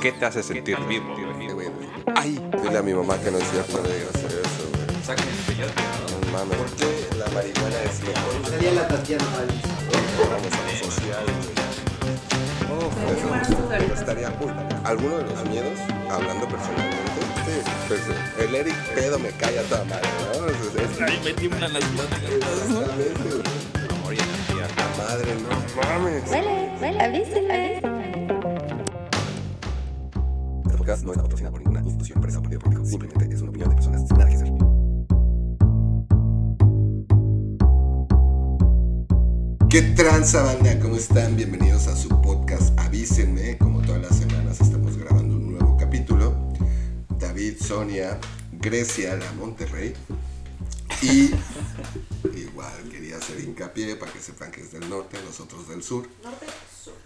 ¿Qué te hace sentir vivo? Ay, dile a mi mamá que no es cierto de hacer eso, güey. Sáquenme el peyote, ¿no? No mames, ¿por qué la marihuana es mejor? Sería la Tatiana. Vamos a lo social, güey. Oh, eso estaría cool. ¿Alguno de los miedos, hablando personalmente? Sí, pues el Eric pedo me cae a toda madre, ¿no? Es- es- Ahí me tiemblan las pláticas. Exactamente, güey. Amor y energía. La madre, no mames. Huele, huele, avíseme. Este podcast no está patrocinado por ninguna institución, empresa o partido político. Simplemente es una opinión de personas sin nada que hacer. ¿Qué tranza, banda? ¿Cómo están? Bienvenidos a su podcast Avísenme. Sonia, Grecia, la Monterrey. Y igual quería hacer hincapié para que sepan que es del norte, nosotros del sur.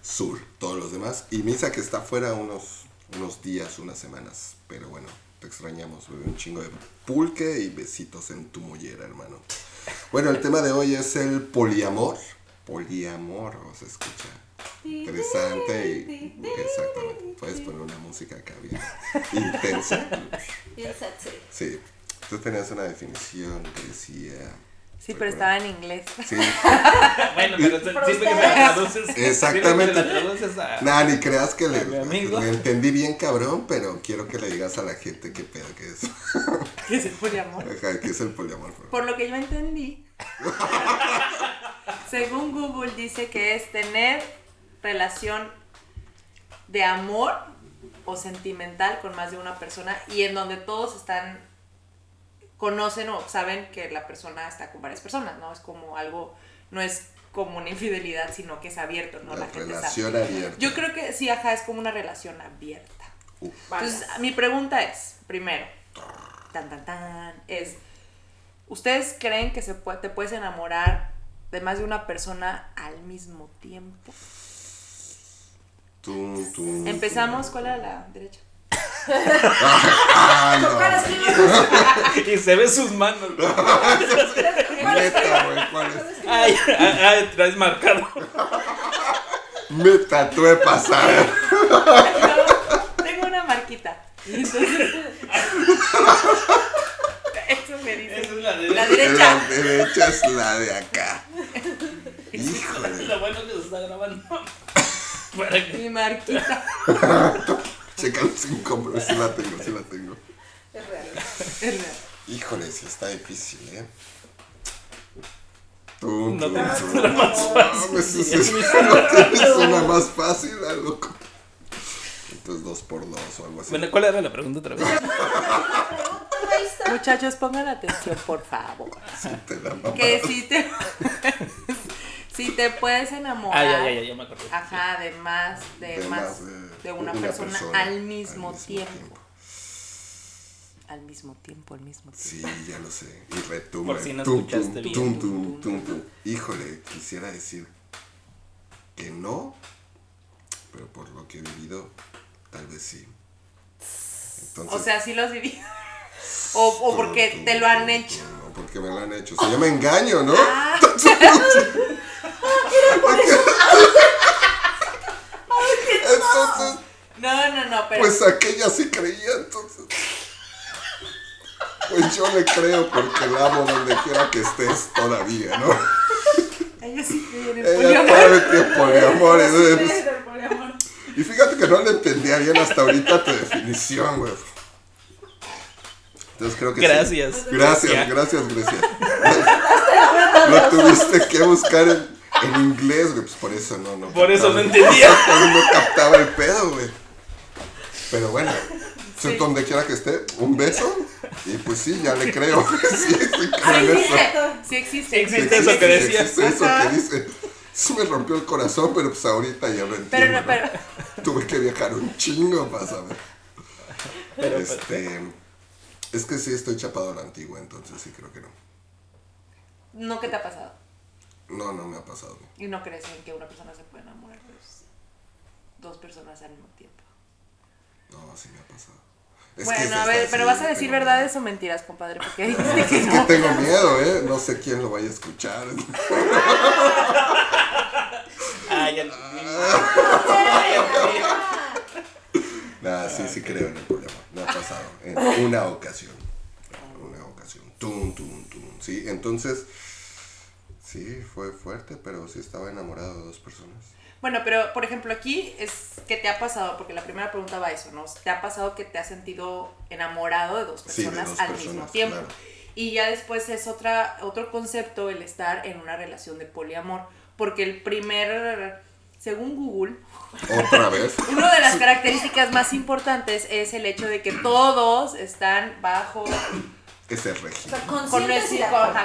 Sur, todos los demás. Y Misa que está fuera unos, unos días, unas semanas. Pero bueno, te extrañamos, bebé. Un chingo de pulque y besitos en tu mollera, hermano. Bueno, el tema de hoy es el poliamor. Poliamor, o se escucha interesante y exactamente. Puedes poner una música acá bien intensa. Bien sexy. Sí. Tú tenías una definición que decía. Sí, pero estaba en inglés. Sí, Bueno, pero siempre que me la traduces. Exactamente. Me traduces a. Nada, ni creas que le, le entendí bien cabrón, pero quiero que le digas a la gente qué pedo que es. Que se fue amor. Ajá, ¿Qué es el poliamor? Por lo que yo entendí, según Google dice que es tener relación de amor o sentimental con más de una persona y en donde todos están conocen o saben que la persona está con varias personas, ¿no? Es como algo, no es como una infidelidad, sino que es abierto, ¿no? La La, gente sabe. relación abierta. Yo creo que sí, ajá, es como una relación abierta. Uf. Entonces, mi pregunta es, primero, tan tan tan, es, ¿ustedes creen que se puede, te puedes enamorar de más de una persona al mismo tiempo? Tum, tum, Empezamos, ¿cuál era la derecha? Ah, no. Y se ve sus manos. Neta, güey, ¿cuál es? Ay, ay, traes marcado. Me tatué pasar. Tengo una marquita. Entonces, eso me dice. Esa es la de. La La derecha. derecha es la de acá. Híjole. Lo bueno que se está grabando. Para que. Mi marquita. Checa los incómodos. Sí la tengo, sí la tengo. Es real. Es real. Híjole, sí está difícil, ¿eh? Tum, No tum, tienes una más fácil. No, sí, sí, sí, no tienes una más fácil, ah, loco. Entonces dos por dos o algo así. Bueno, ¿cuál era la pregunta otra vez? Muchachos, pongan atención, por favor. Te la mamá. Que si te, si te puedes enamorar. Ah, ya, ya, me acordé. Ajá, de más, de, De más, de de una, una persona, persona al mismo, al mismo tiempo. tiempo. Al mismo tiempo, al mismo tiempo. Sí, ya lo sé. Y retumba. Por si no tum, escuchaste tum, bien. tum, tum, tum, tum. Híjole, quisiera decir que no, pero por lo que he vivido, tal vez sí. Entonces, O sea, sí lo has vivido. O, o tum, porque tum, te lo han tum, hecho. No, porque me lo han hecho. Si yo me engaño, ¿no? Ah. Entonces, No, no, no, pero. pues aquella sí creía, entonces. Pues yo le creo porque la amo donde quiera que estés todavía, ¿no? ella sí cree en el Ella sabe que poliamor es. Y fíjate que no le entendía bien hasta ahorita tu definición, güey. Entonces creo que sí. Gracias. Gracias, gracias, Grecia. Lo tuviste que buscar en, en inglés, güey. Pues por eso no, no. Por eso no entendía. No captaba el pedo, güey. Pero bueno, Sí. donde quiera que esté, un beso. Y pues sí, ya le creo. Sí, sí, en eso. existe, sí existe. Sí existe eso que Sí, decías. existe eso que dice. Sí me rompió el corazón, pero pues ahorita ya lo entiendo. Pero no, ¿no? pero. Tuve que viajar un chingo para saber. Pero, Este, es que sí estoy chapado a la antigua, entonces sí creo que no. No, ¿qué te ha pasado? No, no me ha pasado. Y no crees en que una persona se puede enamorar de dos- dos personas al mismo tiempo. No, sí me ha pasado. Es bueno, a ver, pero vas a decir verdades o mentiras, compadre, porque ahí dice que Es que no. tengo miedo, ¿eh? No sé quién lo vaya a escuchar. Ah, ya. Nada, sí, sí creo en el poliamor. Me ha pasado en una ocasión. Una ocasión. Tum, tum, tum. Sí, entonces, sí, fue fuerte, pero sí estaba enamorado de dos personas. Bueno, pero por ejemplo aquí es que te ha pasado, porque la primera pregunta va a eso, ¿no? ¿Te ha pasado que te has sentido enamorado de dos Sí, de personas dos al personas, mismo tiempo? claro. Y ya después es otra, otro concepto el estar en una relación de poliamor, porque el primer, según Google, Otra vez. una de las características más importantes es el hecho de que todos están bajo Ese régimen. Con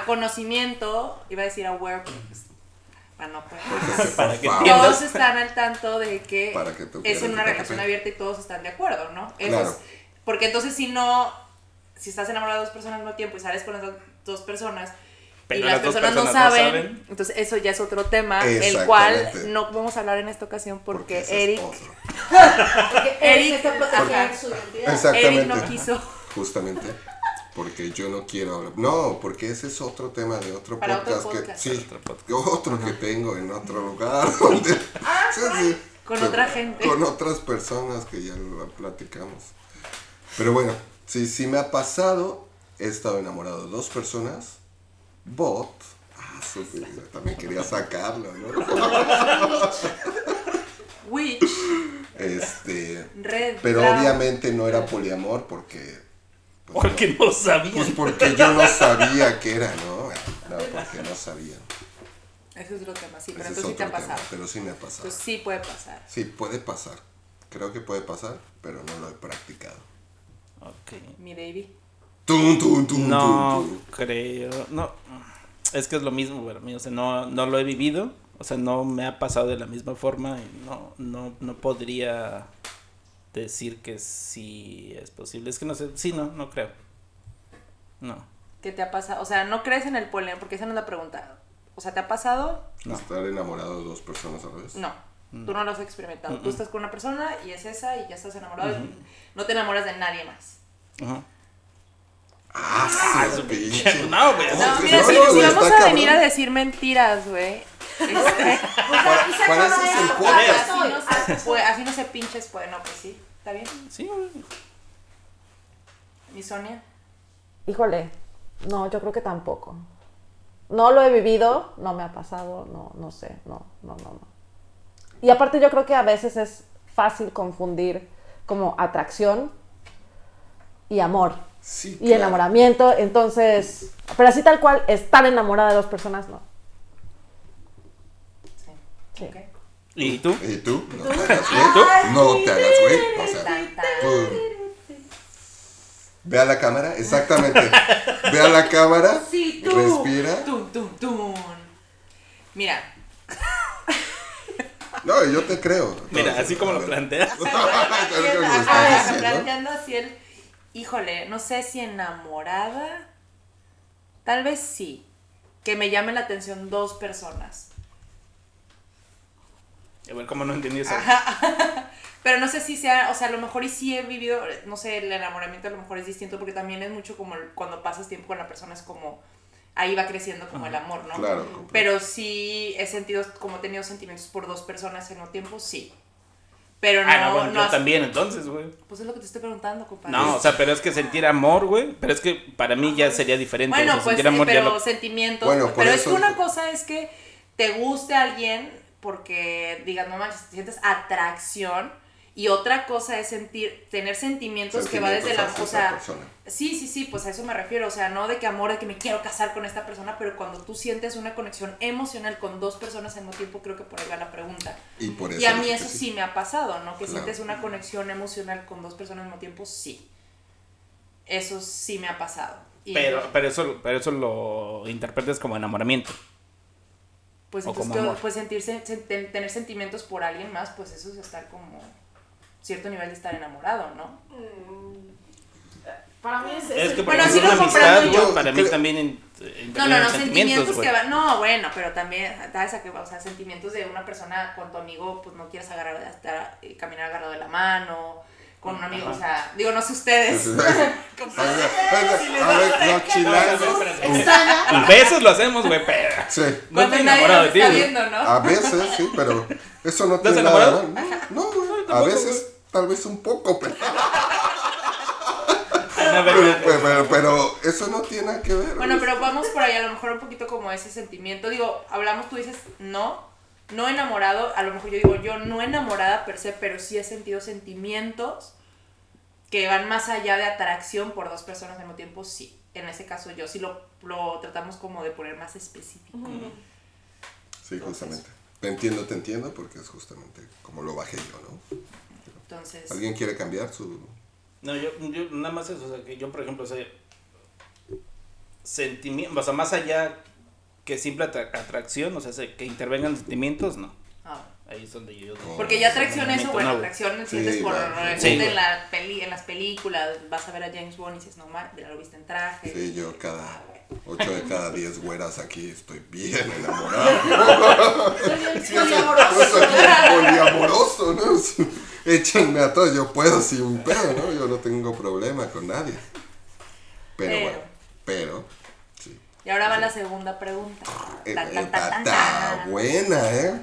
conocimiento, iba a decir aware, pero pues, para no poder. Porque se- Para que. Todos están al tanto de que, Para que es una relación abierta y todos están de acuerdo, ¿no? Eso Claro. es- porque entonces si no, si estás enamorado de dos personas al mismo tiempo y sales con las do- dos personas Pero y las, personas, no, saben, entonces eso ya es otro tema, el cual no vamos a hablar en esta ocasión porque, Eric. Porque Eric- Eric está protegiendo su identidad. Exactamente. Eric no quiso. Justamente. Porque yo no quiero hablar. No, porque ese es otro tema de otro Para otro podcast. que, podcast. sí, Otro podcast. otro que tengo en otro lugar. Donde, sí, sí. Con Pero- otra gente. Con otras personas que ya lo platicamos. Pero bueno, sí, sí me ha pasado. He estado enamorado de dos personas. Bot. Ah, su- también quería sacarlo, ¿no? Witch, Este. Red, Pero obviamente no era poliamor porque. pues, Porque no sabían. Pues porque yo no sabía qué era, ¿no? No, porque no sabía. Ese es otro tema, sí, pero entonces sí te ha tema, pasado. pero sí me ha pasado. Entonces sí puede pasar. Sí, puede pasar. Creo que puede pasar, pero no lo he practicado. Ok. Mi baby. Tum, tum, tum, No tum, tum. creo. No. Es que es lo mismo para mí. O sea, no, no lo he vivido. O sea, no me ha pasado de la misma forma. Y no, no, no podría decir que sí es posible. Es que no sé. Sí, no, no creo. No. ¿Qué te ha pasado? O sea, ¿no crees en el poliamor? Porque esa no es la pregunta. O sea, ¿te ha pasado? No. Estar enamorado de dos personas a la vez. No. Mm. Tú no lo has experimentado. Tú estás con una persona y es esa y ya estás enamorado. no te enamoras de nadie más. Ajá. Ah, su su pinche. no, güey. No, No, sí, mira, si, no, si está vamos a cabrón. venir a decir mentiras, güey. este, Para- Y se para acaba eso es el esto. podcast. Ya así, no se, así no se pinches, pues no, pues sí. ¿Está bien? Sí, güey. ¿Mi Sonia? Híjole, no, yo creo que tampoco. No lo he vivido, no me ha pasado, no, no sé, no, no, no, no. Y aparte yo creo que a veces es fácil confundir como atracción y amor Sí, y claro. enamoramiento, entonces, pero así tal cual, estar enamorada de dos personas, no. Sí. Sí. Ok. ¿Y tú? ¿Y tú? No te hagas güey. No te hagas güey. O sea. Ve a la cámara, exactamente. Ve a la cámara, Sí, tú. respira. Tum, tum, tum. Mira, No, yo te creo. Mira, así como lo planteas. Diciendo. planteando así el, híjole, no sé si enamorada, tal vez sí, que me llamen la atención dos personas. A ver, ¿cómo no entendí eso? Pero no sé si sea, o sea, a lo mejor y sí he vivido, no sé, el enamoramiento a lo mejor es distinto porque también es mucho como cuando pasas tiempo con la persona es como, ahí va creciendo como el amor, ¿no? Claro. Pero sí he sentido, como he tenido sentimientos por dos personas al mismo tiempo, sí. Pero no, ah, no, bueno, no yo has- también entonces, güey. Pues es lo que te estoy preguntando, compadre. No, o sea, pero es que sentir amor, güey. Pero es que para mí ya sería diferente. Bueno, o sea, pues, sentir amor eh, ya pero lo- sentimientos. Bueno, por pero es que una cosa es que te guste a alguien porque digas, no manches, sientes atracción. Y otra cosa es sentir, tener sentimientos, que va desde la. O sea, persona. sí, sí, sí, pues a eso me refiero. O sea, no de que amor, de que me quiero casar con esta persona, pero cuando tú sientes una conexión emocional con dos personas al mismo tiempo, creo que por ahí va la pregunta. Y por eso. Y a mí eso sí me ha pasado, ¿no? Que Claro. sientes una conexión emocional con dos personas al mismo tiempo, sí. Eso sí me ha pasado. Y Pero, pero, eso, pero eso lo interpretas como enamoramiento. pues entonces pues sentirse, sen- ten- tener sentimientos por alguien más, pues eso es estar como cierto nivel de estar enamorado, ¿no? Para mí es, Es que por Bueno, así ejemplo, lo una amistad, comprendo yo. güey, para mí también in- No, no, no, sentimientos güey. que van, no, bueno, pero también, ¿sabes a qué va? O sea, sentimientos de una persona con tu amigo, pues no quieres agarrar, estar, eh, caminar agarrado de la mano, con un amigo, Ajá. o sea, digo, no sé ustedes. A veces lo hacemos, güey, pero. Sí. No nadie enamorado de ti, está güey. viendo, ¿no? A veces, sí, pero eso no ¿Estás tiene nada enamorado? No, no, A veces, tal vez un poco, pero, pero, pero- pero eso no tiene nada que ver. Bueno, pero vamos por ahí, a lo mejor un poquito como ese sentimiento. Digo, hablamos, tú dices no, no enamorado. A lo mejor yo digo, yo no enamorada per se, pero sí he sentido sentimientos que van más allá de atracción por dos personas al mismo tiempo. Sí, en ese caso yo sí lo, lo tratamos como de poner más específico. Sí, justamente. Te entiendo, te entiendo, porque es justamente como lo bajé yo, ¿no? Entonces, ¿Alguien quiere cambiar su...? No, yo, yo nada más eso, o sea, que yo, por ejemplo, soy sentimiento, o sea, más allá que simple atra- atracción, o sea, se- que intervengan sentimientos, no. Ah, Ahí es donde yo... porque ya atracción eso, No, bueno, atracción Sí, sientes por Sí, en, la peli, en las películas, vas a ver a James Bond y dices, no, ma, ya lo viste en traje. Sí, yo cada... 8 de cada 10 güeras aquí estoy bien enamorado. Soy bien Sí, poliamoroso. soy poliamoroso, ¿no? Échenme a todos, yo puedo sin pedo, ¿no? Yo no tengo problema con nadie. Pero, Pero. bueno, pero, sí. Y ahora va la segunda pregunta. Eh, eh, está buena, ¿eh?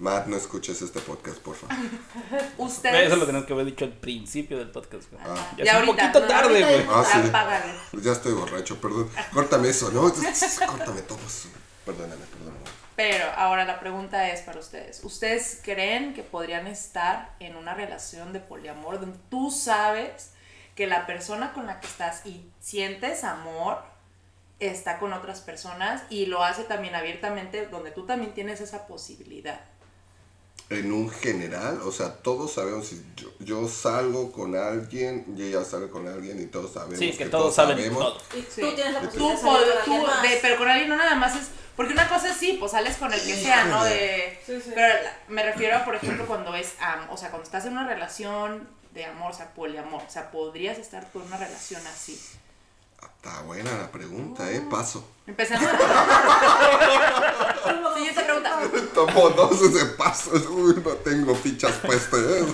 Matt, no escuches este podcast, por favor. Ustedes. Eso lo tenemos que haber dicho al principio del podcast, güey. Ah. Ya, Ya es un ahorita, poquito no, tarde, güey. Ah, sí. apágale. Ya estoy borracho, perdón. Córtame eso, ¿no? Córtame todo eso. Perdóname, perdóname. Pero ahora la pregunta es para ustedes. ¿Ustedes creen que podrían estar en una relación de poliamor donde tú sabes que la persona con la que estás y sientes amor está con otras personas y lo hace también abiertamente donde tú también tienes esa posibilidad? En un general, o sea, todos sabemos, si yo, yo salgo con alguien y ella sale con alguien y todos sabemos Sí, que todos saben todo. Y Sí. tú tienes la Tú, posibilidad de pod- salir con tú- más. de- pero con alguien no nada más es. Porque una cosa es sí, pues sales con el que sea, ¿no? De, Sí, sí. Pero la- me refiero a, por ejemplo, cuando es am, o sea, cuando estás en una relación de amor, o sea, poliamor. O sea, podrías estar con una relación así. Está buena la pregunta, ¿eh? Paso. Empezando. Siguiente pregunta. Tomo dos ese paso. Uy, no tengo fichas puestas. ¿eh?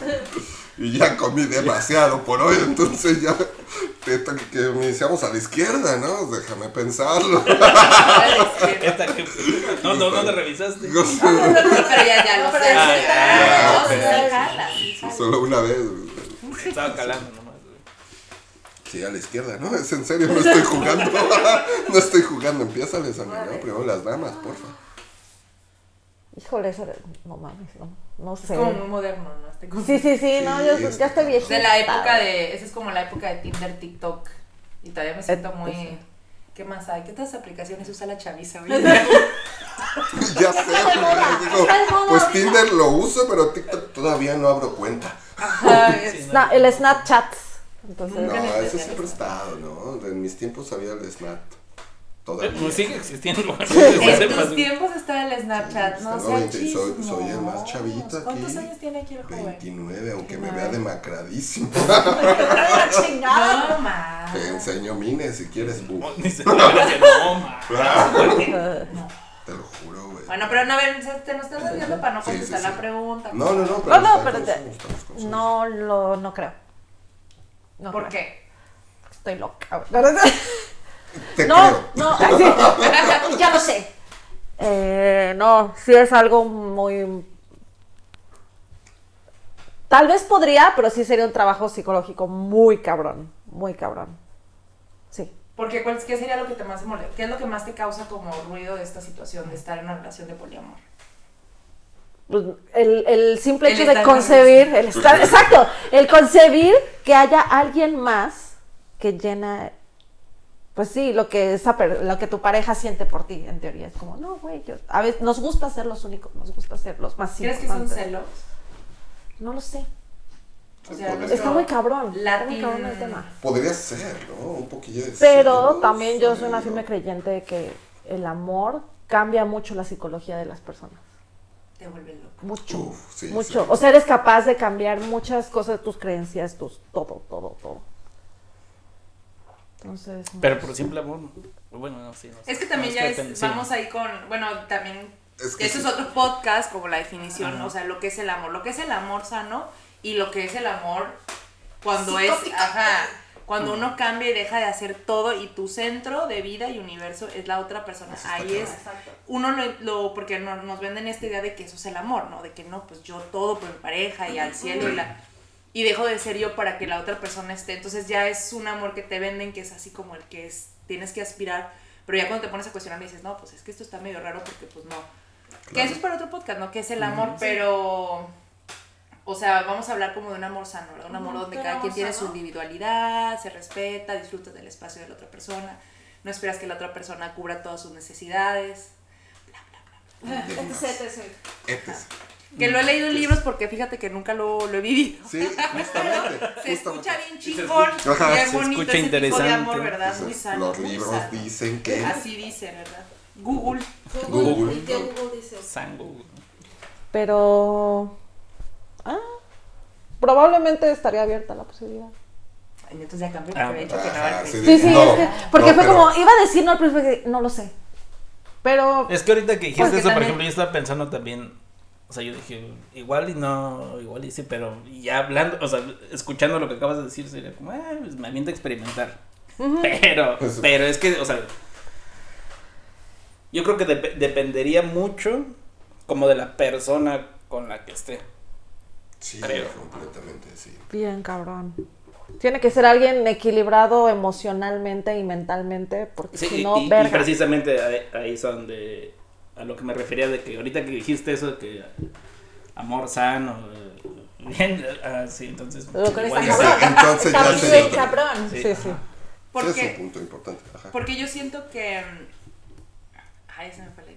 Y ya comí demasiado por hoy, entonces ya te- que me iniciamos a la izquierda, ¿no? Déjame pensarlo. No, no, no te revisaste. No sé, Pero ya, ya lo No, pero sé. ya, no. Solo una vez. Estaba calando güey. Sí, a la izquierda, ¿no? Es en serio, no estoy jugando. No estoy jugando. Empiézales a mí, ¿no? Primero las damas, porfa. Híjole, eso de- no mames, no, no sé. Como muy moderno, ¿no? Este como- Sí, sí, sí, no, yo Sí, es- ya estoy viejita. De la época de. Esa es como la época de Tinder, TikTok. Y todavía me siento Eh, muy. sí. ¿Qué más hay? ¿Qué otras aplicaciones usa la chaviza hoy? Ya sé, digo, pues Tinder lo uso, pero TikTok todavía no abro cuenta. Ajá, es- Sí, no. Sna- el Snapchat. Entonces, No, entendí siempre eso. ha estado, ¿no? En mis tiempos había el Snap. Todavía. Pues sigue existiendo. Sí, sí. En tus tiempos está el Snapchat, no No, sea veinte, soy- soy el más chavito aquí. ¿Cuántos años tiene aquí el joven? 29, aunque me vea demacradísimo. ¡Ah, chingada! No. Te enseño mine si quieres. No, ni se no. Te lo juro, güey. Bueno, pero no, a ver, te nos estás desviando para no Sí, sí, contestar sí. la pregunta. No, no, no, No, pero, no, está pero No lo, no creo. No ¿Por qué? Estoy loca. Te No, creo. no, ya lo sé. Eh, no, sí es algo muy... Tal vez podría, pero sí sería un trabajo psicológico muy cabrón, muy cabrón. Sí. Porque, ¿cuál- ¿qué sería lo que te más molesta? ¿Qué es lo que más te causa como ruido de esta situación de estar en una relación de poliamor? Pues, el, el simple El hecho de concebir, el estar, exacto, el concebir que haya alguien más que llena, pues sí, lo que esa per- lo que tu pareja siente por ti, en teoría es como, no, güey, yo, a veces nos gusta ser los únicos, nos gusta ser los más ¿Crees que son celos? No lo sé, O sea, Está muy cabrón, está muy cabrón el tema. Podría ser, ¿no? Un poquillo de Pero celos, también yo soy una firme creyente de que el amor cambia mucho la psicología de las personas. Te vuelve loco. Mucho, Uf, sí, mucho. sí. O sea, eres capaz de cambiar muchas cosas de tus creencias, tus todo, todo, todo. Entonces. no Pero sé. por simple amor, no. bueno, no, sí. no sé. Es que también No, ya es, sí. vamos ahí con, bueno, también, Es que eso sí. es otro podcast, como la definición, Ajá. o sea, lo que es el amor, lo que es el amor sano y lo que es el amor cuando es, ajá, cuando uno cambia y deja de hacer todo y tu centro de vida y universo es la otra persona. Eso Ahí es, Exacto. uno lo, lo- porque no- nos venden esta idea de que eso es el amor, ¿no? De que no, pues yo todo por mi pareja y al cielo y la... Y dejo de ser yo para que la otra persona esté. Entonces ya es un amor que te venden que es así como el que es, tienes que aspirar. Pero ya cuando te pones a cuestionar dices, no, pues es que esto está medio raro porque pues no. Que eso es para otro podcast, ¿no? Que es el amor, pero... O sea, vamos a hablar como de un amor sano, ¿verdad? Un amor donde cada quien tiene sano. su individualidad, se respeta, disfruta del espacio de la otra persona. No esperas que la otra persona cubra todas sus necesidades. Etc, etc. Etes. Que lo he leído en libros porque fíjate que nunca lo, lo he vivido. Sí, justamente. Se escucha bien chingón, bien se bonito escucha ese tipo de interesante. amor, ¿verdad? Muy sano. los libros sano. dicen que. Así dice, ¿verdad? Google. Google. Google. Mi tío Google dice. Sango. Pero. Ah, probablemente estaría abierta la posibilidad. Ay, entonces ya cambié Ah, porque había dicho que no el sí, Sí, sí, No, es que. Porque no, fue pero- como. Iba a decir no al principio, que no lo sé. Pero. Es que ahorita que dijiste eso, por también- ejemplo, yo estaba pensando también. O sea, yo dije, igual y no, igual y sí, pero ya hablando, o sea, escuchando lo que acabas de decir, sería como, ah, pues me aviento a experimentar. Pero, Eso. pero es que, o sea, yo creo que dep- dependería mucho como de la persona con la que esté. Sí, Creo. completamente, sí. Bien, cabrón. Tiene que ser alguien equilibrado emocionalmente y mentalmente, porque Sí, si y- no, y, y verga. precisamente ahí, es a donde, a lo que me refería de que ahorita que dijiste eso de que amor sano, eh, bien, ah, sí, entonces. Lo que igual está y sí. cabrón. entonces Está ya otro. cabrón. Sí. Sí, sí. Ese es un Porque, punto importante. Ajá. porque yo siento que. mm, Ay, se me fue la.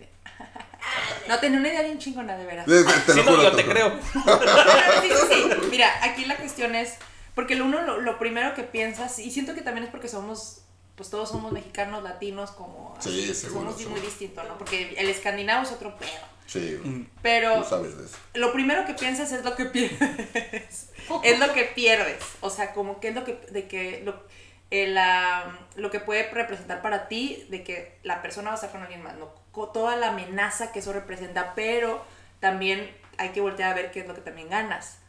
No, tenía una idea bien chingona, de veras. Te Sí, lo no, juro, yo te creo. juro. Pero sí, sí, sí. Mira, aquí la cuestión es, porque lo uno lo, lo primero que piensas, y siento que también es porque somos, pues todos somos mexicanos, latinos, como Sí, así, seguro, somos muy distintos, ¿no? Porque el escandinavo es otro pedo. Sí, Mm. Pero tú sabes de eso. lo primero que piensas es lo que pierdes. es lo que pierdes. O sea, como que es lo que, de que, lo, el, ah, lo que puede representar para ti, de que la persona va a estar con alguien más, ¿no? Toda la amenaza que eso representa, pero también hay que voltear a ver qué es lo que también ganas.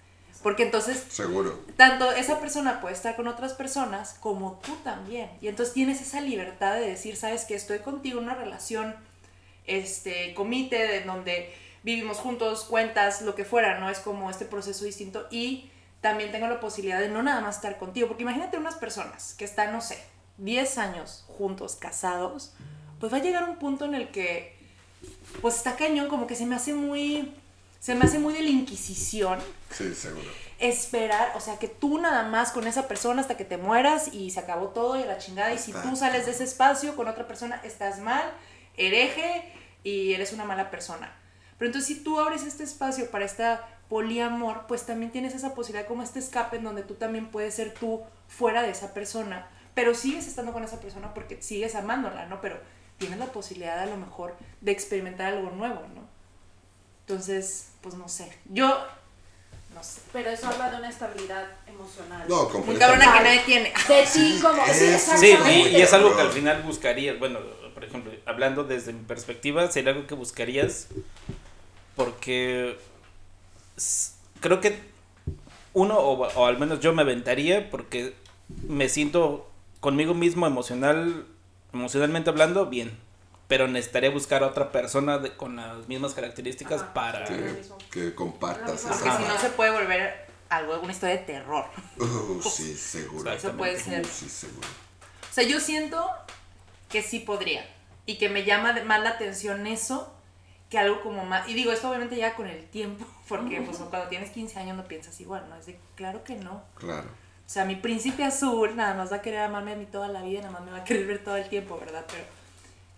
Porque entonces Seguro. tanto esa persona puede estar con otras personas como tú también. Y entonces tienes esa libertad de decir, sabes que estoy contigo en una relación, este, comité, de donde vivimos juntos, cuentas, lo que fuera, ¿no? Es como este proceso distinto. Y también tengo la posibilidad de no nada más estar contigo. Porque imagínate unas personas que están, no sé, 10 años juntos, casados, pues va a llegar un punto en el que, pues está cañón, como que se me hace muy, se me hace muy de la Inquisición Sí, seguro. esperar, o sea, que tú nada más con esa persona hasta que te mueras y se acabó todo y la chingada. Y si tú sales de ese espacio con otra persona, estás mal, hereje y eres una mala persona. Pero entonces si tú abres este espacio para esta poliamor, pues también tienes esa posibilidad como este escape en donde tú también puedes ser tú fuera de esa persona, pero sigues estando con esa persona porque sigues amándola, ¿no? Pero tienes la posibilidad a lo mejor de experimentar algo nuevo, ¿no? Entonces, pues no sé. Yo, no sé. Pero eso habla de una estabilidad emocional. No, Muy completamente. cabrona que nadie tiene. De ti como... Sí, es- Sí, exactamente. y, y es algo que al final buscarías, bueno, por ejemplo, hablando desde mi perspectiva, sería algo que buscarías porque creo que uno, o, o al menos yo me aventaría porque me siento conmigo mismo emocional, emocionalmente hablando, bien. Pero necesitaría buscar a otra persona de- con las mismas características Ajá. para... Que, que compartas Porque si no se puede volver algo, una historia de terror. Uh, sí, seguro. Eso puede ser. Uh, sí, seguro. O sea, yo siento que sí podría. Y que me llama de- más la atención eso que algo como más. Y digo, esto obviamente ya con el tiempo. Porque pues cuando tienes 15 años no piensas igual, ¿no? Es de, claro que no. Claro. O sea, mi príncipe azul nada más va a querer amarme a mí toda la vida, nada más me va a querer ver todo el tiempo, ¿verdad? Pero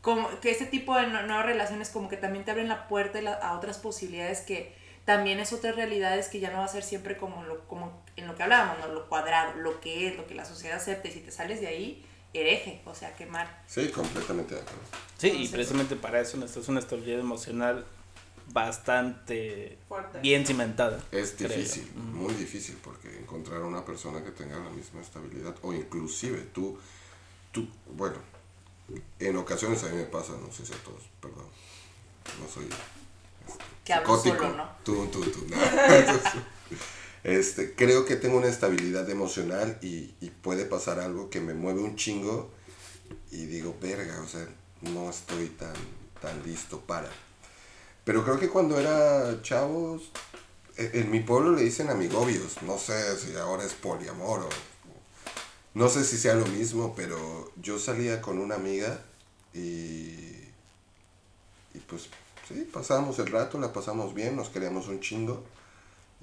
como que este tipo de no- nuevas relaciones como que también te abren la puerta a otras posibilidades que también es otras realidades que ya no va a ser siempre como, lo, como en lo que hablábamos, ¿no? Lo cuadrado, lo que es, lo que la sociedad acepta. Y si te sales de ahí, hereje, o sea, quemar. Sí, completamente de acuerdo. Sí, y precisamente para eso necesitas una estabilidad emocional bastante Fuerte. bien cimentada. Es creo difícil, muy difícil, porque encontrar una persona que tenga la misma estabilidad, o inclusive tú, tú, bueno, en ocasiones a mí me pasa, no sé si a todos, perdón, no soy Que hablo solo, ¿no? tú, tú, tú. Este, creo que tengo una estabilidad emocional y, y puede pasar algo que me mueve un chingo y digo, verga, o sea, no estoy tan, tan listo para. Pero creo que cuando era chavos, e- en mi pueblo le dicen amigobios, no sé si ahora es poliamor o... No sé si sea lo mismo, pero yo salía con una amiga y... Y pues, sí, pasábamos el rato, la pasamos bien, nos queríamos un chingo.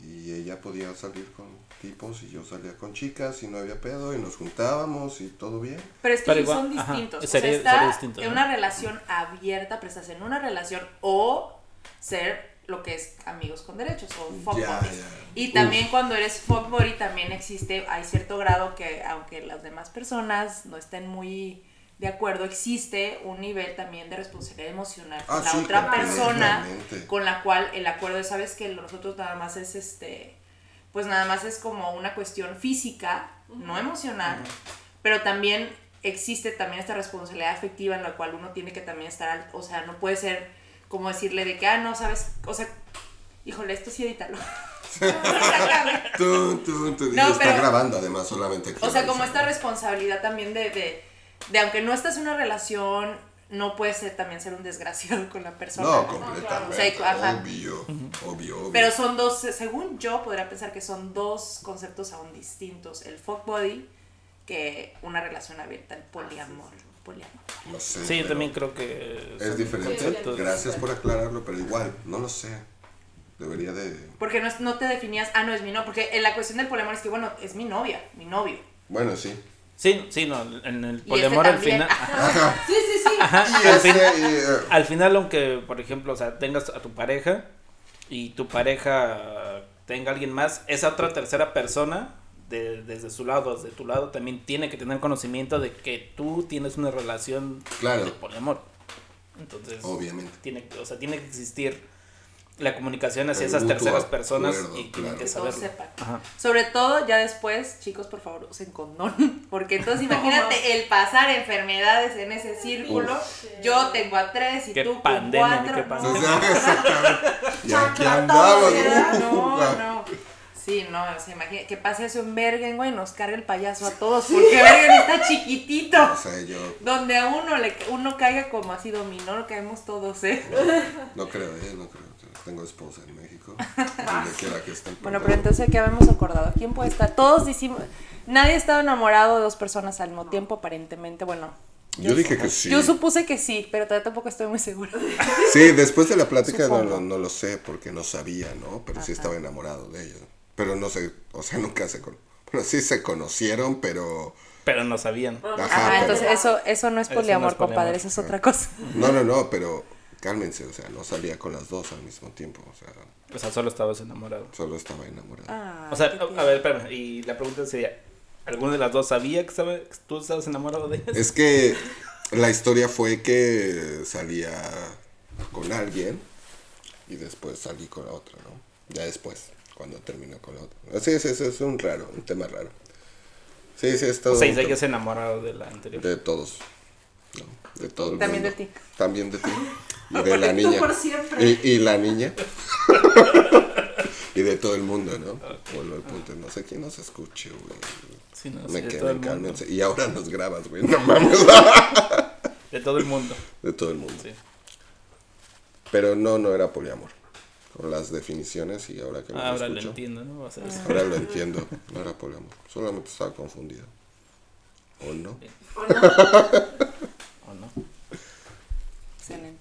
Y ella podía salir con tipos y yo salía con chicas y no había pedo y nos juntábamos y todo bien. Pero es que Pero sí igual, son ajá, distintos. sería- o sea, está sería distinto, en ¿no? una relación abierta, pero estás en una relación o ser lo que es amigos con derechos o fuck Ya, buddies. ya. Y Uf. también cuando eres fuck buddy también existe, hay cierto grado que aunque las demás personas no estén muy de acuerdo, existe un nivel también de responsabilidad emocional con Ah, la sí, otra persona con la cual el acuerdo es, sabes que nosotros nada más es este, pues nada más es como una cuestión física, no emocional, pero también existe también esta responsabilidad afectiva en la cual uno tiene que también estar, al- o sea, no puede ser como decirle de que, ah, no, sabes, o sea, híjole, esto sí edítalo. Tú, tú, No, está pero- grabando además solamente. O sea, como esta responsabilidad también de, de, de aunque no estás en una relación, no puedes ser, también ser un desgraciado con la persona. No, ¿no? completamente. O sea, ajá. obvio, obvio, obvio. Pero son dos, según yo, podría pensar que son dos conceptos aún distintos. El fuck body que una relación abierta, el poliamor. poliamor. no sé. Sí, yo también creo que... Es diferente. conceptos- Gracias por aclararlo, pero igual, no lo sé. Debería de. Porque no, es- no te definías, ah, no es mi novio. Porque en la cuestión del poliamor es que, bueno, es mi novia, mi novio. Bueno, sí. Sí, sí, no, en el este poliamor al final... Sí, sí, sí. Ajá, al, fin- eh, al final, aunque, por ejemplo, o sea, tengas a tu pareja y tu pareja tenga alguien más, esa otra tercera persona, de- desde su lado, desde tu lado, también tiene que tener conocimiento de que tú tienes una relación Claro. de poliamor. Entonces, Obviamente. tiene, o sea, tiene que existir la comunicación hacia El esas terceras personas acuerdo, y tienen claro. que saberlo. Ajá. Sobre todo, ya después, chicos, por favor, usen condón. Porque entonces imagínate el pasar enfermedades en ese círculo. Yo tengo a tres y Qué tú con pandemia, cuatro. qué no, pandemia. O sea, exactamente. Y aquí andamos. No, no. Sí, no, o sea, imagínate que pase eso en Bergen, güey, nos carga el payaso a todos. Porque Bergen está chiquitito. O sea, yo Donde a uno le uno caiga como así dominó, lo caemos todos, ¿eh? no creo, ¿eh? No creo. Tengo esposa en México. Donde quiera que estén. Bueno, pero entonces, ¿qué habíamos acordado? ¿Quién puede estar? Todos decimos. Nadie estaba enamorado de dos personas al mismo tiempo, aparentemente. Bueno, Yo dije que sí. yo supuse que sí, pero todavía tampoco estoy muy segura. Sí, después de la plática no, no, no lo sé porque no sabía, ¿no? Pero sí Ajá. estaba enamorado de ella. Pero no sé, o sea, nunca se con... Bueno, sí se conocieron, pero... Pero no sabían. Ajá, Ajá, pero- entonces eso, eso no es Eso no es poliamor, poliamor. compadre, eso es otra cosa. No, no, no, pero cálmense, o sea, no salía con las dos al mismo tiempo, o sea, O sea, solo estabas enamorado. solo estaba enamorado. Ah, O sea, a, ver, espérame. Y la pregunta sería: ¿alguno de las dos sabía que, que tú estabas enamorado de ellas? Es que la historia fue que salía con alguien y después salí con la otra, ¿no? Ya después, cuando terminó con la otra. Sí, sí, sí, es un raro, un tema raro. Sí, sí, es todo. O sea, y un tema- seguías enamorado de la anterior. De todos. ¿no? De todo el También mundo. de ti. También de ti. Y de la niña. por siempre. Y, y la niña. y de todo el mundo, ¿no? Vuelvo al punto. No sé quién nos escuche, güey. Sí, no, sí, Me el quedan, cálmense. Y ahora nos grabas, güey. No mames. De todo el mundo. De todo el mundo. Sí. Pero no, no era poliamor. Con las definiciones y ahora que me Ahora lo entiendo, ¿no? O Ahora lo entiendo. No era poliamor. Solamente estaba confundido. ¿O no? ¿O no? Excelente.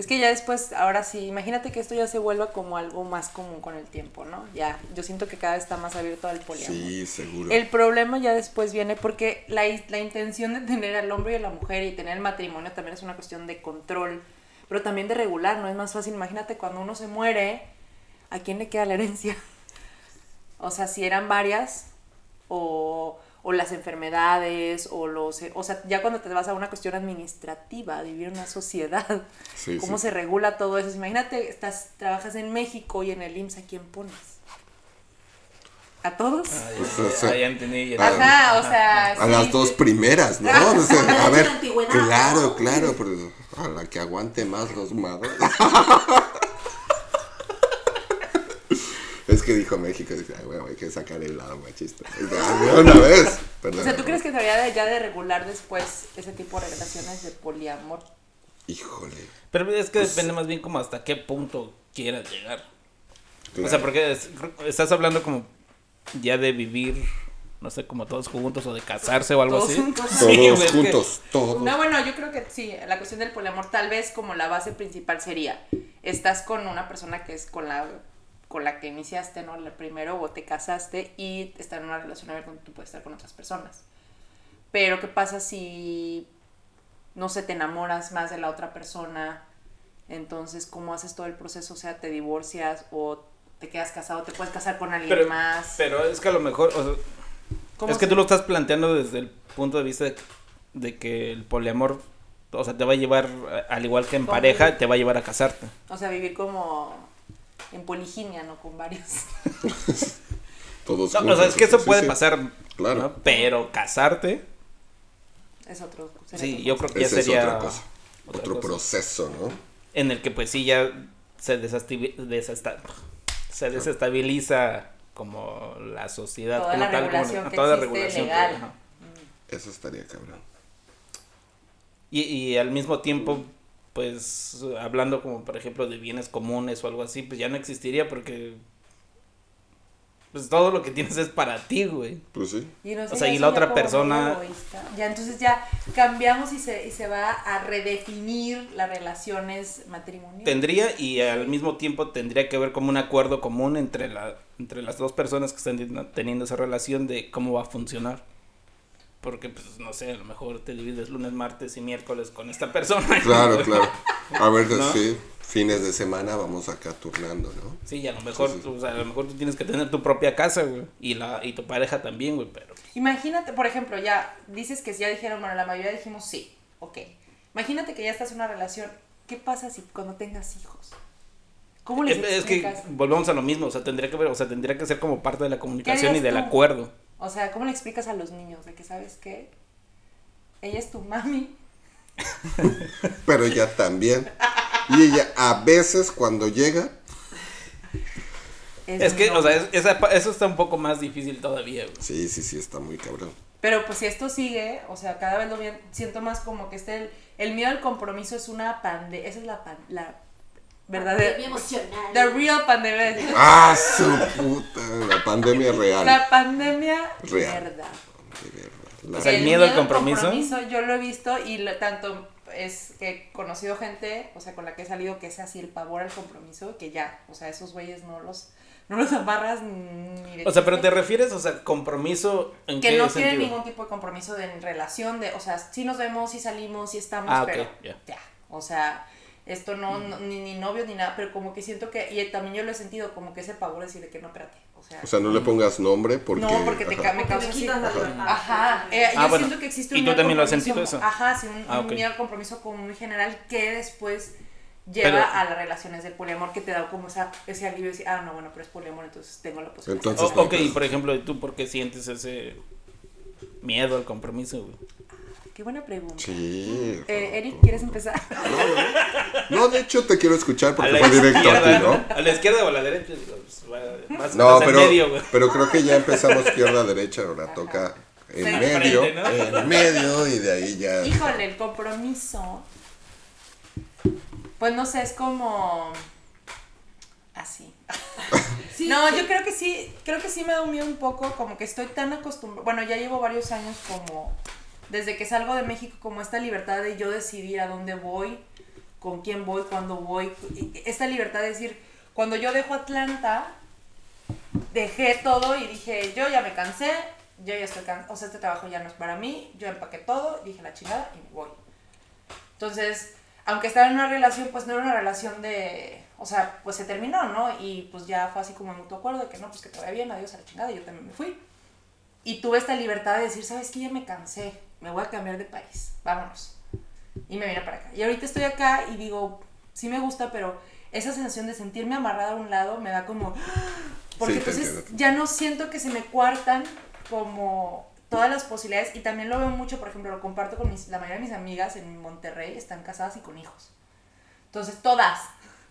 Es que ya después, ahora sí, imagínate que esto ya se vuelva como algo más común con el tiempo, ¿no? Ya, yo siento que cada vez está más abierto al poliamor. Sí, seguro. El problema ya después viene porque la, la intención de tener al hombre y a la mujer y tener el matrimonio también es una cuestión de control, pero también de regular, ¿no? Es más fácil, imagínate cuando uno se muere, ¿a quién le queda la herencia? O sea, si eran varias o, o las enfermedades o los... O sea, ya cuando te vas a una cuestión administrativa, vivir en una sociedad, Sí, ¿cómo sí. se regula todo eso? Imagínate, estás, trabajas en México y en el IMSS, ¿a quién pones? ¿A todos? Ah, Pues, ya, o sea, ya entendí. ya entendí. Ajá, o sea. A sí, las dos primeras, ¿no? O sea, Como a ver, claro, claro, pero a la que aguante más los madres. es que dijo México, dice, ay, güey, hay que sacar el lado machista. Dice, "Ah, de una vez. Perdón. O sea, ¿tú crees que debería de, ya de regular después ese tipo de relaciones de poliamor? Híjole. Pero es que Pues- depende más bien como hasta qué punto quieras llegar. claro. O sea, porque es- estás hablando como ya de vivir, no sé, como todos juntos o de casarse o algo Todos así. juntos. Todos Sí, que- juntos, todos. No, bueno, yo creo que sí, la cuestión del poliamor tal vez como la base principal sería, estás con una persona que es con la con la que iniciaste, ¿no? La primero o te casaste y está en una relación a ver donde tú puedes estar con otras personas. Pero ¿qué pasa si no sé, te enamoras más de la otra persona? Entonces, ¿cómo haces todo el proceso? O sea, te divorcias o te quedas casado, te puedes casar con alguien Pero, más. pero es que a lo mejor, o sea, ¿Cómo es que se- tú lo estás planteando desde el punto de vista de, de que el poliamor, o sea, te va a llevar, al igual que en pareja, te va a llevar a casarte. O sea, vivir como en poliginia, ¿no? Con varios. Todos No, juntos. o sea, es que eso sí, puede sí. pasar, Claro. ¿no? Pero casarte, Es otro. sí, otro yo creo que ya es sería otra cosa. otra Otro cosa. proceso, ¿no? en el que pues sí ya se desestabi- desesta- se desestabiliza como la sociedad Toda como la tal, como regulación que toda la existe regulación que- legal. Eso estaría cabrón. Y, y al mismo tiempo, pues hablando como por ejemplo de bienes comunes o algo así, pues ya no existiría porque pues todo lo que tienes es para ti, güey. Pues sí. Y no O sea, y la otra persona-. Ya, entonces ya cambiamos y se, y se va a redefinir las relaciones matrimoniales. Tendría y al mismo tiempo tendría que haber como un acuerdo común entre la entre las dos personas que están ten- teniendo esa relación de cómo va a funcionar. Porque pues no sé, a lo mejor te divides lunes, martes y miércoles con esta persona. Claro, claro. A ver, ¿No? sí, fines de semana vamos acá turnando, ¿no? Sí, y a lo mejor, Sí, sí, sí. o sea, a lo mejor tú tienes que tener tu propia casa, güey, y la y tu pareja también, güey, pero Imagínate, por ejemplo, ya dices que ya dijeron, bueno, la mayoría dijimos sí, ok. Imagínate que ya estás en una relación. ¿Qué pasa si cuando tengas hijos? ¿Cómo les es, es que explicas? volvemos a lo mismo, o sea, tendría que ver, o sea, tendría que ser como parte de la comunicación y del tú? acuerdo. O sea, ¿cómo le explicas a los niños de que sabes qué? Ella es tu mami. Pero ella también. Y ella a veces cuando llega, Es que, o sea, es- esa eso está un poco más difícil todavía, güey. sí, sí, sí, está muy cabrón. Pero pues si esto sigue, o sea, cada vez lo vi- siento más como que este el, el miedo al compromiso es una pandemia, esa es la pan, la verdadera Pandemia emocional. the real pandemia. ¡Ah, su puta! La pandemia real. La pandemia Real. verdad. La- O sea, el miedo al compromiso. yo lo he visto y lo- tanto es que he conocido gente, o sea, con la que he salido que es así el pavor al compromiso, que ya, o sea, esos güeyes no los no los amarras ni de O sea, pero te refieres, o sea, compromiso en que qué no tienen ningún tipo de compromiso de en relación de, o sea, sí nos vemos, sí salimos, sí estamos, Ah, ok, pero ya. ya, o sea, esto no, no- ni, ni novio ni nada, pero como que siento que, y también yo lo he sentido, como que ese pavor de decir de que no, espérate, o sea, O sea, no le pongas nombre porque. no, porque te ajá. me causa así. Ajá. Ajá, eh, Ah, yo bueno. siento que existe ¿Y un tú miedo también lo has sentido eso? Ajá, sí, un, Ah, miedo al compromiso como muy general que después lleva Pero- a las relaciones del poliamor que te da como esa, ese alivio de decir, ah, no, bueno, pero es poliamor, entonces tengo la posibilidad. Entonces- O- ok, y por ejemplo, ¿y ¿tú por qué sientes ese miedo al compromiso, güey? Qué buena pregunta. Sí. Eh, Eric, ¿quieres empezar? No, de hecho te quiero escuchar porque fue directo a izquierda, ti, ¿no? A la izquierda o a la derecha, pues, más No, más en pero, medio, güey. pero creo que ya empezamos izquierda derecha, ahora toca en Sí. medio, Frente, ¿no? en medio y de ahí ya. Híjole, el compromiso. Pues no sé, es como. Así. Sí, no, sí. yo creo que sí, creo que sí me da un miedo un poco, como que estoy tan acostumbrada. Bueno, ya llevo varios años como. Desde que salgo de México, como esta libertad de yo decidir a dónde voy, con quién voy, cuándo voy. Esta libertad de decir, cuando yo dejo Atlanta, dejé todo y dije, yo ya me cansé, yo ya estoy cansada, o sea, este trabajo ya no es para mí, yo empaqué todo, dije la chingada y me voy. Entonces, aunque estaba en una relación, pues no era una relación de, o sea, pues se terminó, ¿no? Y pues ya fue así como mutuo acuerdo de que no, pues que te vaya bien, adiós a la chingada, y yo también me fui. Y tuve esta libertad de decir, ¿sabes qué? Ya me cansé, me voy a cambiar de país, vámonos. Y me vine para acá. Y ahorita estoy acá y digo, sí me gusta, pero esa sensación de sentirme amarrada a un lado me da como... Porque Sí, te entonces ya no siento que se me cuartan como todas las posibilidades y también lo veo mucho, por ejemplo, lo comparto con mis, la mayoría de mis amigas en Monterrey, están casadas y con hijos. Entonces todas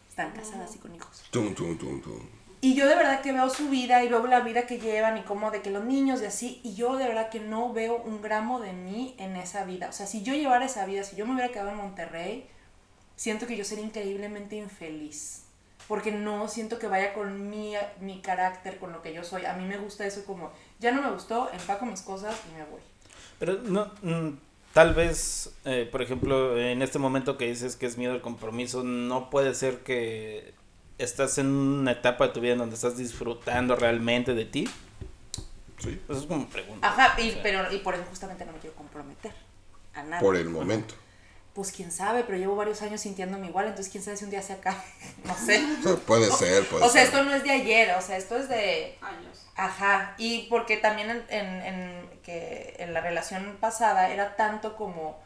están casadas y con hijos. Tum, tum, tum, tum. Y yo de verdad que veo su vida y veo la vida que llevan y como de que los niños y así, y yo de verdad que no veo un gramo de mí en esa vida. O sea, si yo llevara esa vida, si yo me hubiera quedado en Monterrey, siento que yo sería increíblemente infeliz. Porque no siento que vaya con mi, mi carácter, con lo que yo soy. A mí me gusta eso como, ya no me gustó, empaco mis cosas y me voy. Pero no, mm, tal vez, eh, por ejemplo, en este momento que dices que es miedo al compromiso, no puede ser que estás en una etapa de tu vida en donde estás disfrutando realmente de ti. Sí, Eso es como pregunta. Ajá, y, O sea, pero, y por eso justamente no me quiero comprometer a nada. por el momento. Pues quién sabe, pero llevo varios años sintiéndome igual, entonces quién sabe si un día se acaba. No sé. Puede ser, puede O sea, ser. esto no es de ayer, o sea, esto es de... Años. Ajá, y porque también en, en, en que en la relación pasada era tanto como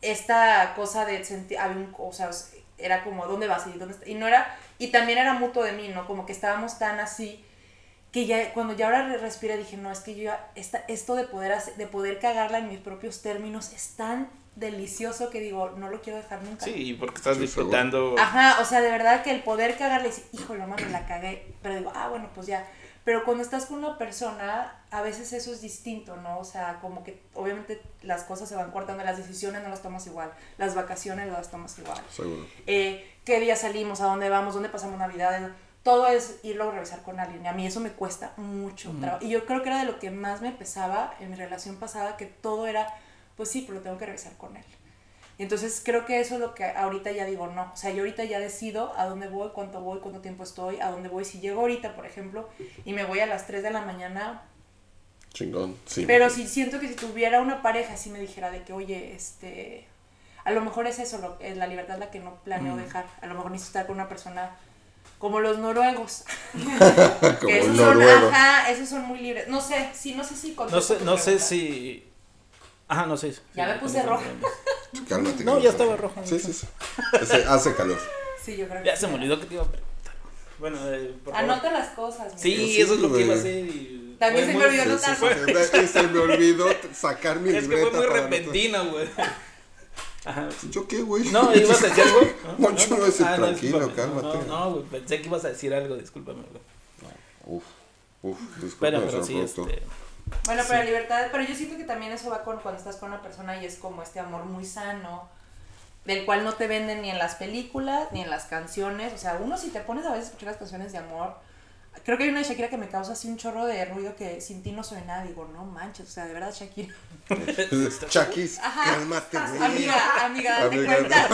esta cosa de sentir, había un, o sea, era como, ¿dónde vas? ¿Y, dónde y no era, y también era mutuo de mí, ¿no? Como que estábamos tan así, que ya, cuando ya ahora re- respiré dije, no, es que yo, ya- esta, esto de poder, hacer- de poder cagarla en mis propios términos es tan delicioso que digo, no lo quiero dejar nunca. Sí, porque estás Sí, disfrutando. Ajá, o sea, de verdad que el poder cagarle y decir, híjole, mamá, me la cagué. Pero digo, ah, bueno, pues ya. Pero cuando estás con una persona, a veces eso es distinto, ¿no? O sea, como que obviamente las cosas se van cortando, las decisiones no las tomas igual, las vacaciones no las tomas igual. Seguro. Eh, ¿Qué día salimos? ¿A dónde vamos? ¿Dónde pasamos Navidad? Todo es irlo a revisar con alguien. Y a mí eso me cuesta mucho trabajo. Y yo creo que era de lo que más me pesaba en mi relación pasada, que todo era, pues sí, pero lo tengo que revisar con él. Y entonces creo que eso es lo que ahorita ya digo, no. O sea, yo ahorita ya decido a dónde voy, cuánto voy, cuánto tiempo estoy, a dónde voy. Si llego ahorita, por ejemplo, y me voy a las 3 de la mañana, Chingón, sí. pero si siento que si tuviera una pareja, si me dijera de que, oye, este, a lo mejor es eso, lo, es la libertad la que no planeo dejar. A lo mejor necesito estar con una persona como los noruegos. Como que esos un son, noruego. ajá, esos son muy libres. No sé, sí, no sé si No sé, no sé si. Ajá, no sé. Ya me puse roja. Cálmate. No, ya estaba rojo. Sí, sí, sí. Hace, hace calor. Sí, yo creo que Ya sí. se me olvidó que te iba a preguntar. Bueno, eh, por favor. Anota las cosas. Sí. Sí, eso es lo que iba a hacer. y- También se me olvidó Sí, sí, anotar. sí, sí. Se me olvidó sacar mi Es que libreta. fue muy repentino, güey. Ajá. ¿Yo qué, güey? No, ibas a decir algo. No, yo no decir Ah, tranquilo, discúlpame. cálmate. No, no, güey, pensé que ibas a decir algo, discúlpame, güey. Uf, uf, Bueno, disculpe, pero sí, este. Bueno, pero la libertad, pero yo siento que también eso va con cuando estás con una persona y es como este amor muy sano, del cual no te venden ni en las películas ni en las canciones. O sea, uno si te pones a veces a escuchar las canciones de amor, creo que hay una de Shakira que me causa así un chorro de ruido que sin ti no soy nada. Digo, no manches, o sea, de verdad Shakira. Chakis, Ajá. cálmate, güey. Amiga, amiga, date Amiga, cuenta.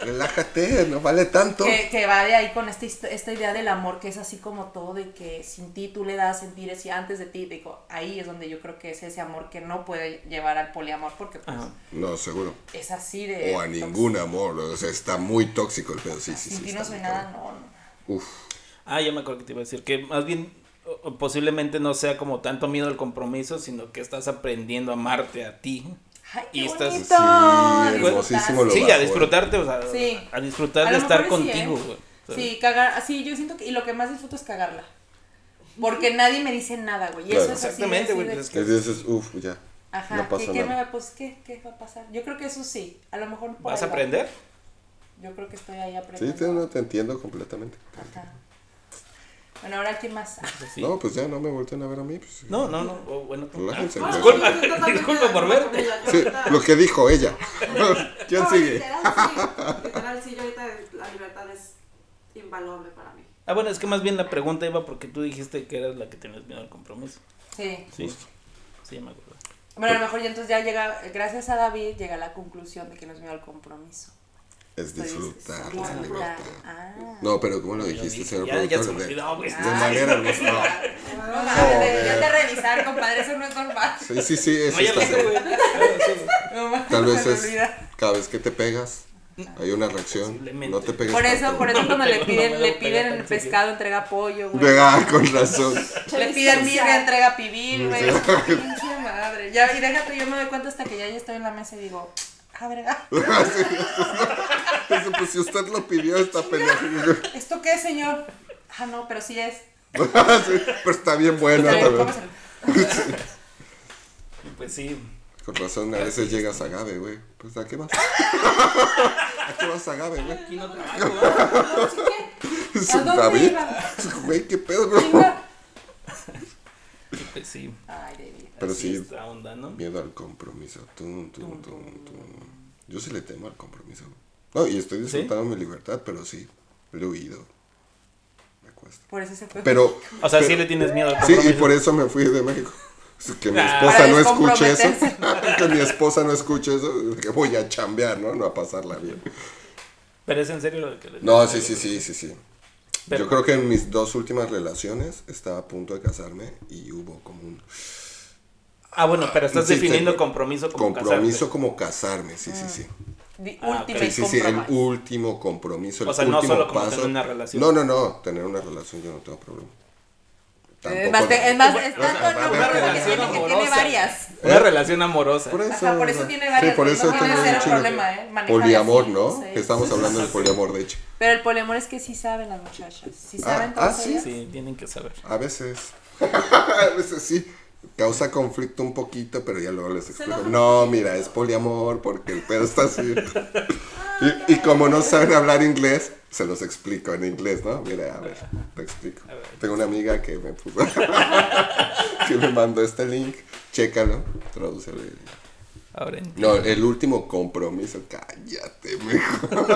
Relájate, no vale tanto. Que, que va de ahí con esta, hist- esta idea del amor que es así como todo de que sin ti tú le das sentires y antes de ti, digo, ahí es donde yo creo que es ese amor que no puede llevar al poliamor porque pues Ajá. No, seguro. es así de... O a ningún amor, o sea, está muy tóxico el pedo, sí, sí, Sin sí. ti no soy nada, no, no. Uf, Ah, ya me acuerdo que te iba a decir que más bien posiblemente no sea como tanto miedo al compromiso, sino que estás aprendiendo a amarte a ti. Ay, Y qué estás- bonito. Sí, lo Sí, bajo, a eh. disfrutarte, o sea, Sí. a disfrutar A de estar mejor sí, contigo, ¿eh? Sí, cagar, así yo siento que, y lo que más disfruto es cagarla. Porque nadie me dice nada, güey. Y Claro. eso es Exactamente, güey, pues es Que dices, uf, ya. Ajá, no pasa ¿qué, qué me nada. va, pues, ¿qué, ¿qué va a pasar? Yo creo que eso sí, a lo mejor por ¿Vas a va. aprender? Yo creo que estoy ahí Sí, aprendiendo. te, no, te entiendo completamente. Ajá. Bueno, ahora quién más. Sí. No, pues ya no me volteen a ver a mí. Pues, No, no, no. bueno. Relájense, Ah, güey. disculpa, por Sí, ahorita- lo que dijo ella. ¿Quién No, sigue? Literal, sí. Literal, sí, yo ahorita la libertad es invaluable para mí. Ah, bueno, es que más bien la pregunta iba porque tú dijiste que eras la que tenías miedo al compromiso. Sí. Sí, sí, me acuerdo. Bueno, a lo mejor ya entonces ya llega, gracias a David, llega la conclusión de que no es miedo al compromiso. Es disfrutar la libertad. Ah. No, pero ¿cómo lo dijiste, señor ya, ya se productor? me De- olvidó, güey. de manera. No, mames, ya te revisar, compadre, eso no es normal. Sí, sí, sí, eso No, está. No, mames, Tal vez es cada vez que te pegas, hay una reacción. No te pegues Por eso, tanto. por eso No cuando le piden, no le piden el pescado, entrega pollo, güey. Venga, con razón. Le piden birria, entrega pibil, güey. Pinche madre. Ya, y déjate, yo me doy cuenta hasta que ya, ya estoy en la mesa y digo, ah, verga. Sí, Dice, pues si usted lo pidió esta pelea. ¿Esto qué, señor? Ah, no, pero sí es. Sí, pero está bien buena. También. Pues sí. Con razón, a veces llegas a Gabe, güey. Pues ¿a qué vas? ¿A qué vas a Gabe, güey? Aquí no trabajo, ¿A dónde David. iba? Güey, qué pedo, bro. Pues sí, Ay, David. Pero así sí, onda, ¿no? miedo al compromiso. Tum, tum, tum, tum. Yo sí le temo al compromiso. No, y estoy disfrutando mi libertad, pero sí, le he huido. Me cuesta. Por eso se fue. Pero. O sea, sí le tienes miedo al Sí, y compromiso. por eso me fui de México. Es Que mi Ah. esposa no escuche eso. Que mi esposa no escuche eso. Que voy a chambear, ¿no? No a pasarla bien. Pero es en serio lo que le No, sí, sí, sí, sí, sí. Pero- Yo creo que en mis dos últimas relaciones estaba a punto de casarme y hubo como un Ah, bueno, pero estás Sí, definiendo te- compromiso como compromiso casarte. como casarme, sí, sí, sí. The Ah, ok. ultimate Sí, sí, sí, el último compromiso, el O sea, no último solo como paso. tener una relación. No, no, no, tener una relación yo no tengo problema. Es más, te- es más, es O sea, tanto una que relación tiene, que tiene varias. Una relación amorosa. Por eso, Ajá, por eso ¿no? tiene varias, Sí, por no eso tiene tengo un problema, ¿eh? Poliamor, así, ¿no? sí. Que estamos hablando del poliamor, de hecho. Pero el poliamor es que sí saben las muchachas. Sí Ah, saben ah, todas sí. ellas. Sí, tienen que saber. A veces. a veces sí. Causa conflicto un poquito, pero ya luego les explico. No, mira, es poliamor porque el pedo está así. Y, y como no saben hablar inglés, se los explico en inglés, ¿no? Mira, a ver, te explico. Tengo una amiga que me puso, que me mandó este link, chécalo, tradúcelo. Ahora entiendo. No, el último compromiso, cállate, mejor.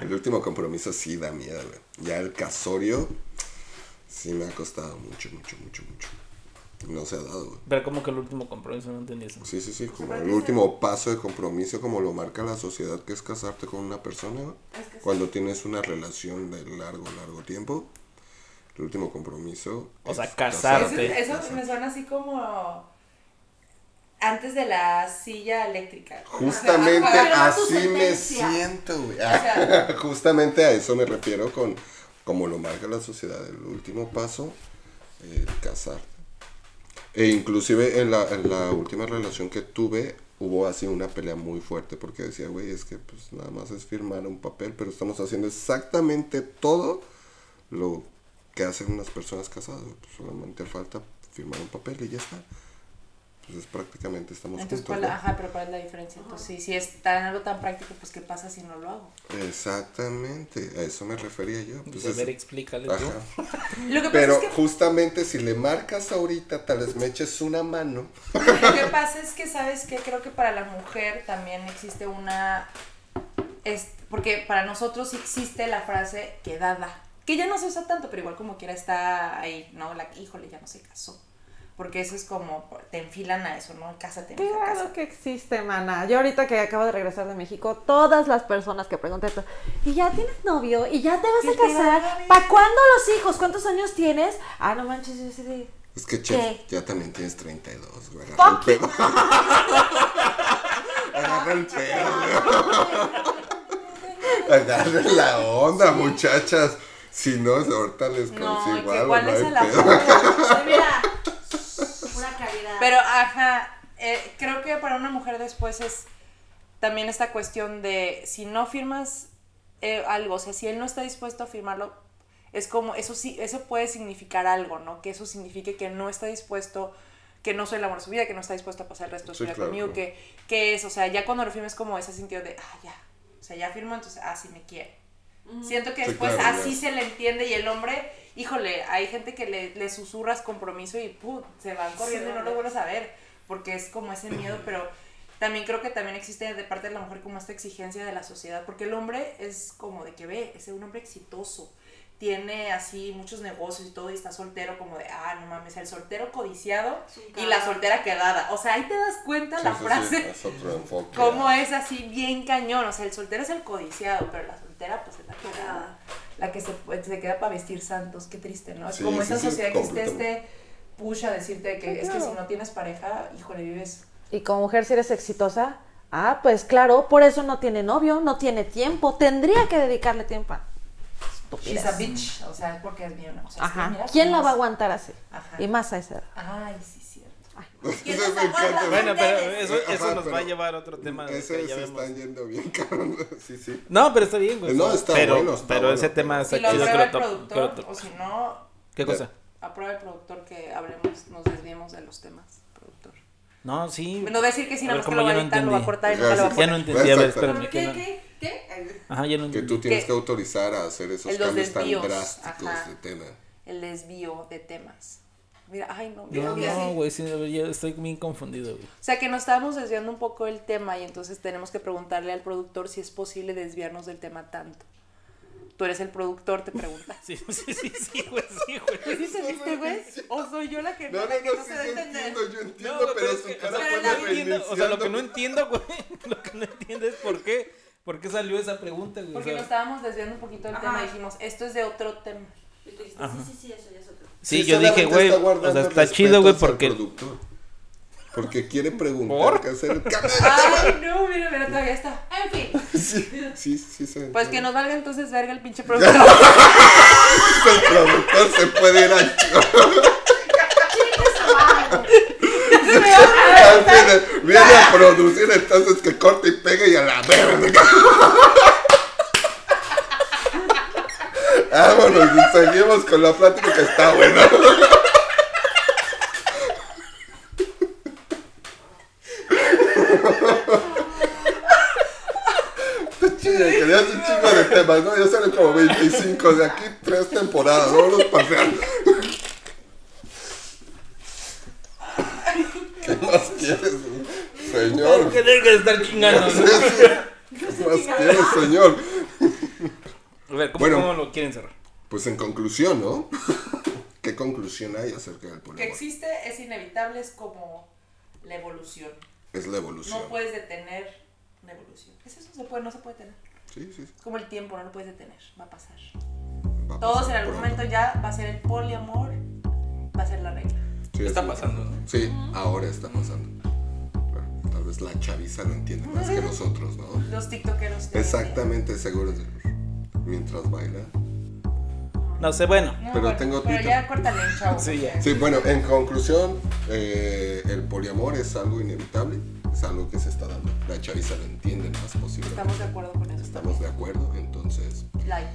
El último compromiso sí da miedo, güey. Ya el casorio sí me ha costado mucho, mucho, mucho, mucho. No se ha dado, güey. Pero como que el último compromiso, no entendí eso. Sí, sí, sí, como el último paso de compromiso, como lo marca la sociedad, que es casarte con una persona, güey. Cuando tienes una relación de largo, largo tiempo, el último compromiso. O sea, casarte. Eso, eso me suena así como antes de la silla eléctrica. Justamente O sea, así me siento, güey. sea- Justamente a eso me refiero con, como lo marca la sociedad, el último paso, el casarte. E inclusive en la, última relación que tuve, hubo así una pelea muy fuerte porque decía, güey, es que pues nada más es firmar un papel, pero estamos haciendo exactamente todo lo que hacen unas personas casadas. Pues solamente falta firmar un papel y ya está. Entonces prácticamente estamos Entonces, juntos. ¿cuál, ¿no? ajá, pero ¿cuál es la diferencia? Entonces, sí, si es tan algo tan práctico, pues ¿qué pasa si no lo hago? Exactamente, a eso me refería yo. Pues, a ver, explícale tú. ajá. Lo que pasa Pero es que justamente si le marcas ahorita, tal vez me eches una mano. Lo que pasa es que, ¿sabes qué? Creo que para la mujer también existe una... Es, porque para nosotros existe la frase quedada, que ya no se usa tanto, pero igual como quiera está ahí, ¿no? La híjole, ya no se casó. Porque eso es como, te enfilan a eso, ¿no? Cásate, mija, Claro cásate. que existe, mana. Yo ahorita que acabo de regresar de México, todas las personas que preguntan esto, ¿y ya tienes novio? ¿Y ya te vas ¿Y a te casar? ¿Para cuándo los hijos? ¿Cuántos años tienes? Ah, no manches, yo sí de... Es que, Chef, ¿Qué? ya también tienes 32, güey. Agarra el pedo. Agarra el pedo. Agarren la onda, muchachas. Si no, ahorita les No, consigo que algo, cuál no es el pedo. apoyo. Mira. Pero, ajá, eh, creo que para una mujer después es también esta cuestión de si no firmas eh, algo, o sea, si él no está dispuesto a firmarlo, es como, eso sí, eso puede significar algo, ¿no? Que eso signifique que no está dispuesto, que no soy el amor de su vida, que no está dispuesto a pasar el resto de su Sí, vida claro, conmigo, que, que es, o sea, ya cuando lo firmes como ese sentido de, ah, ya, o sea, ya firmo, entonces, ah, sí me quiere. Siento que Sí, después claro, así se le entiende y el hombre, híjole, hay gente que le, le susurras compromiso y ¡pum! se van corriendo y no lo vuelves a ver, porque es como ese miedo, pero también creo que también existe de parte de la mujer como esta exigencia de la sociedad, porque el hombre es como de que ve, es un hombre exitoso, tiene así muchos negocios y todo y está soltero como de, ah, no mames, el soltero codiciado y la soltera quedada, o sea, ahí te das cuenta Sí, la sí, sí, frase. es otro enfoque. Cómo es así bien cañón, o sea, el soltero es el codiciado, pero la soltera pues es la que Ah. la que se, se queda para vestir santos, qué triste, ¿no? Es Sí, como sí, esa sí, sociedad que esté este push a decirte que Sí, es que si no tienes pareja, híjole, vives Y como mujer, si eres exitosa, ah, pues claro, por eso no tiene novio, no tiene tiempo, tendría que dedicarle tiempo a she's a bitch, o sea, es porque es bien, o sea, es que Ajá. mira ¿Quién la va a aguantar así? Ajá. Y más a esa edad. Ay, sí, cierto. Eso me encanta. Bueno, pero eso, eso Ajá, nos pero va a llevar a otro tema. Ese que ya se vemos. están yendo bien, cabrón. Sí, sí. No, pero está bien, güey. No, está pero, bueno, está pero bueno, ese pero- tema está Si lo chido que aprueba lo el lo productor, to- o si no, ¿Qué cosa? aprueba el productor que hablemos, nos desviemos de los temas, productor. No, sí. No decir que si A nada más que lo va a no editar, lo va a cortar y nunca lo va a Gracias. Ya poner. no entendí, a ver, espérame. ¿Qué, ¿qué no? Qué? Ajá. Ya no Que tú tienes Que- que autorizar a hacer esos cambios tan desvíos, drásticos ajá. de tema. El desvío de temas. Mira, ay no, No, mira, no, sí. güey, sí, estoy bien confundido, güey. O sea que nos estábamos desviando un poco del tema y entonces tenemos que preguntarle al productor si es posible desviarnos del tema tanto. Tú eres el productor, te pregunta. Sí, sí, sí, sí, güey, sí, güey. ¿Sí entendiste, güey? ¿O soy yo la que No, no, la que no, no sí, se va a yo entender? entiendo, yo No, entiendo, güey, pero es pero la que no o sea, lo que no entiendo, güey, lo que no entiendo es por qué, por qué salió esa pregunta, güey. o Porque sea, nos estábamos desviando un poquito del Ajá. tema y dijimos, esto es de otro tema. Y tú dijiste, Ajá. sí, sí, sí, eso ya es otro. sí, Sí, yo dije, güey, está o sea, está chido, güey, al porque productor. Porque quiere preguntar ¿Por? qué hacer. Ay, no, mira, mira, todavía está. En fin. Sí, sí, sí. se Pues que nos valga entonces verga el pinche productor. El productor se puede ir a Al Viene a producir, entonces que corte y pegue y a la verga. Vámonos y seguimos con la plática que está buena. Querías un chingo de temas, ¿no? Ya salen como 25 de aquí, tres temporadas, vámonos paseando. ¿Qué más quieres, señor? que deje de estar chingando. ¿Qué más quieres, señor? A ver, ¿cómo, Bueno. cómo lo quieren cerrar? Pues en conclusión, ¿no? ¿Qué conclusión hay acerca del que poliamor? existe, es inevitable, es como la evolución. Es la evolución. No puedes detener una evolución. ¿Es eso? Se puede, no se puede detener. Sí, sí, sí. Es como el tiempo, no lo puedes detener. Va a pasar. Va a Todos pasar en algún pronto. momento ya va a ser el poliamor, va a ser la regla. Sí, Está es- pasando, ¿no? Sí, ahora está pasando. Bueno, tal vez la chaviza lo entiende más que nosotros, ¿no? Los tiktokeros. Exactamente seguros de mientras baila. No sé, bueno. No, Pero bueno, tengo Pero ya córtale, chavo. Sí, ya. Sí, bueno, en conclusión, eh, el poliamor es algo inevitable, es algo que se está dando. La chaviza lo entiende más posible. Estamos de acuerdo con eso. Estamos de acuerdo, entonces Light.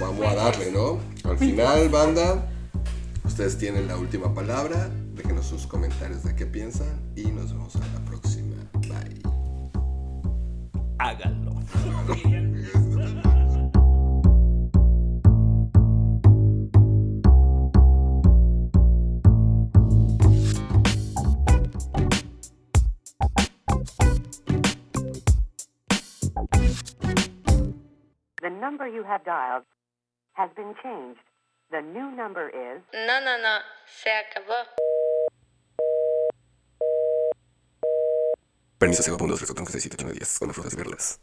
vamos a darle, ¿no? Al final, banda, ustedes tienen la última palabra. Déjenos sus comentarios de qué piensan y nos vemos a la próxima. Bye. Háganlo. The number you have dialed has been changed. The new number is No, no, no, se acabó. Permiso 0.2, 3, 4, 5, 6, 7, 8, 9, 10. Con frutas y verlas.